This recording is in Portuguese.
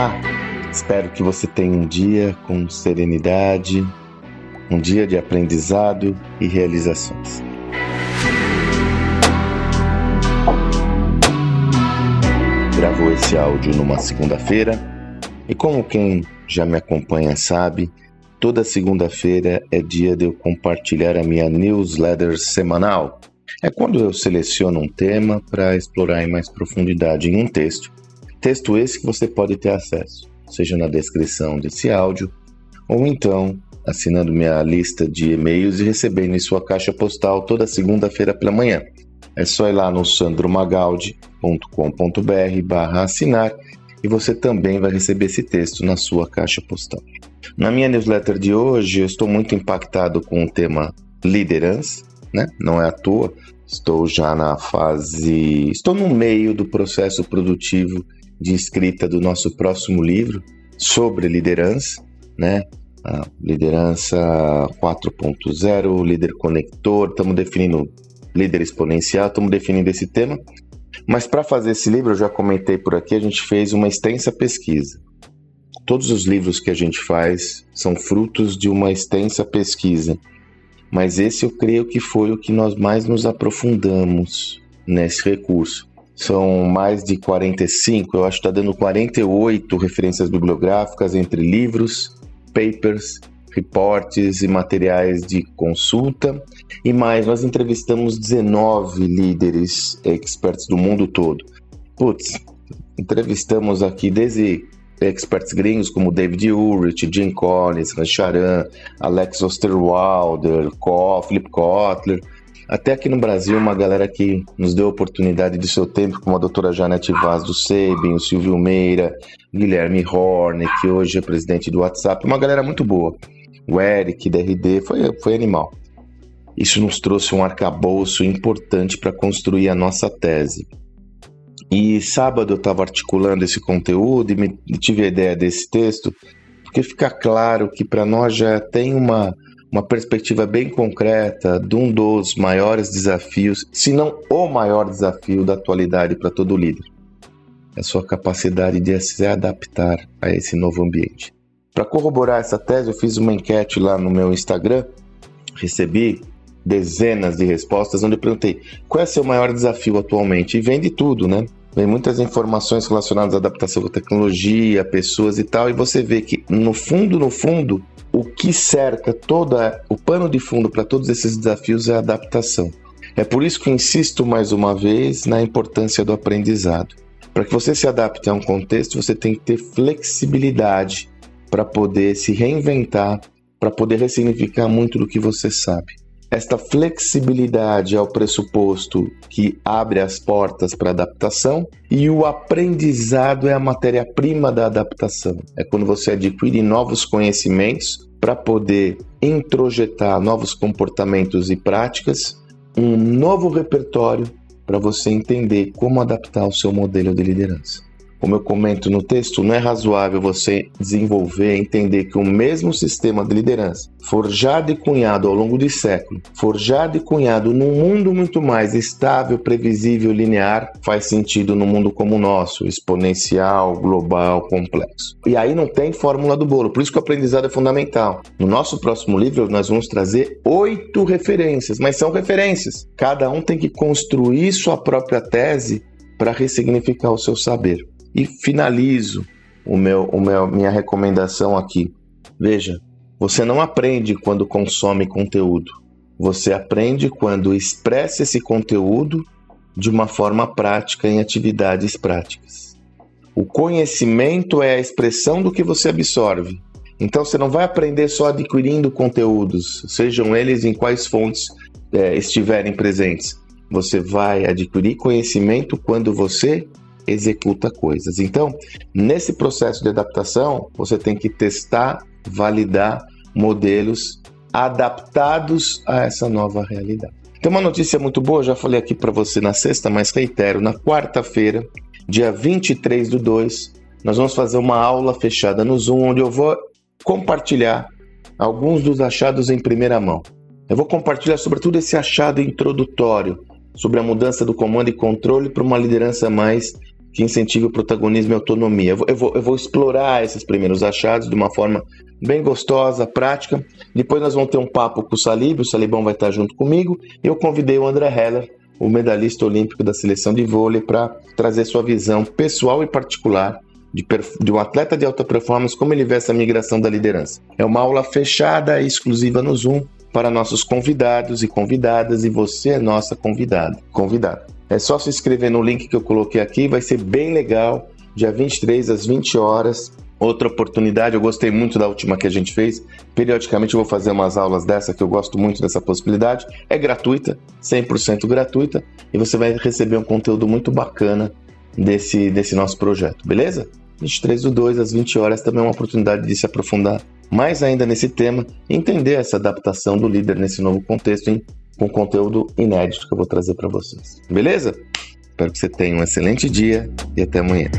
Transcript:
Olá, espero que você tenha um dia com serenidade, um dia de aprendizado e realizações. Gravou esse áudio numa segunda-feira e, como quem já me acompanha sabe, toda segunda-feira é dia de eu compartilhar a minha newsletter semanal. É quando eu seleciono um tema para explorar em mais profundidade em um texto Texto esse que você pode ter acesso, seja na descrição desse áudio ou então assinando minha lista de e-mails e recebendo em sua caixa postal toda segunda-feira pela manhã. É só ir lá no sandromagaldi.com.br assinar e você também vai receber esse texto na sua caixa postal. Na minha newsletter de hoje, eu estou muito impactado com o tema liderança, né? Não é à toa, estou já na fase, estou no meio do processo produtivo de escrita do nosso próximo livro sobre liderança, né? A liderança 4.0, líder conector, estamos definindo líder exponencial, estamos definindo esse tema. Mas para fazer esse livro, eu já comentei por aqui, a gente fez uma extensa pesquisa. Todos os livros que a gente faz são frutos de uma extensa pesquisa. Mas esse eu creio que foi o que nós mais nos aprofundamos nesse recurso. São mais de 45, eu acho que está dando 48 referências bibliográficas entre livros, papers, reportes e materiais de consulta. E mais, nós entrevistamos 19 líderes experts do mundo todo. Putz, entrevistamos aqui desde experts gringos como David Ulrich, Jim Collins, Rancharan, Alex Osterwalder, Philip Kotler, até aqui no Brasil, uma galera que nos deu a oportunidade de seu tempo, como a doutora Janete Vaz do Sabin, o Silvio Meira, Guilherme Horner, que hoje é presidente do WhatsApp, uma galera muito boa. O Eric, DRD, foi, foi animal. Isso nos trouxe um arcabouço importante para construir a nossa tese. E sábado eu estava articulando esse conteúdo e me, tive a ideia desse texto, porque fica claro que para nós já tem uma uma perspectiva bem concreta de um dos maiores desafios, se não o maior desafio da atualidade para todo líder. É sua capacidade de se adaptar a esse novo ambiente. Para corroborar essa tese, eu fiz uma enquete lá no meu Instagram, recebi dezenas de respostas onde eu perguntei qual é seu maior desafio atualmente e vem de tudo, né? Vem muitas informações relacionadas à adaptação com tecnologia, pessoas e tal, e você vê que no fundo, no fundo, o que cerca toda o pano de fundo para todos esses desafios é a adaptação. É por isso que insisto mais uma vez na importância do aprendizado. Para que você se adapte a um contexto, você tem que ter flexibilidade para poder se reinventar, para poder ressignificar muito do que você sabe. Esta flexibilidade é o pressuposto que abre as portas para adaptação e o aprendizado é a matéria-prima da adaptação. É quando você adquire novos conhecimentos para poder introjetar novos comportamentos e práticas, um novo repertório para você entender como adaptar o seu modelo de liderança. Como eu comento no texto, não é razoável você desenvolver e entender que o mesmo sistema de liderança, forjado e cunhado ao longo de séculos, forjado e cunhado num mundo muito mais estável, previsível, linear, faz sentido no mundo como o nosso, exponencial, global, complexo. E aí não tem fórmula do bolo, por isso que o aprendizado é fundamental. No nosso próximo livro, nós vamos trazer oito referências, mas são referências. Cada um tem que construir sua própria tese para ressignificar o seu saber. E finalizo o meu, o meu, minha recomendação aqui. Veja, você não aprende quando consome conteúdo. Você aprende quando expressa esse conteúdo de uma forma prática em atividades práticas. O conhecimento é a expressão do que você absorve. Então você não vai aprender só adquirindo conteúdos, sejam eles em quais fontes é, estiverem presentes. Você vai adquirir conhecimento quando você executa coisas. Então, nesse processo de adaptação, você tem que testar, validar modelos adaptados a essa nova realidade. Tem uma notícia muito boa, já falei aqui para você na sexta, mas reitero, na quarta-feira, dia 23 do 2, nós vamos fazer uma aula fechada no Zoom, onde eu vou compartilhar alguns dos achados em primeira mão. Eu vou compartilhar sobretudo esse achado introdutório sobre a mudança do comando e controle para uma liderança mais que incentive o protagonismo e a autonomia. Eu vou, eu vou, eu vou explorar esses primeiros achados de uma forma bem gostosa, prática. Depois nós vamos ter um papo com o Salib, o Salibão vai estar junto comigo. Eu convidei o André Heller, o medalhista olímpico da seleção de vôlei, para trazer sua visão pessoal e particular de, de, um atleta de alta performance, como ele vê essa migração da liderança. É uma aula fechada e exclusiva no Zoom para nossos convidados e convidadas, e você é nossa convidada. Convidado. É só se inscrever no link que eu coloquei aqui, vai ser bem legal. Dia 23 às 20 horas. Outra oportunidade, eu gostei muito da última que a gente fez. Periodicamente eu vou fazer umas aulas dessa que eu gosto muito dessa possibilidade. É gratuita, 100% gratuita, e você vai receber um conteúdo muito bacana desse, desse nosso projeto, beleza? 23 do 2 às 20 horas também é uma oportunidade de se aprofundar mais ainda nesse tema entender essa adaptação do líder nesse novo contexto hein, com conteúdo inédito que eu vou trazer para vocês. Beleza? Espero que você tenha um excelente dia e até amanhã.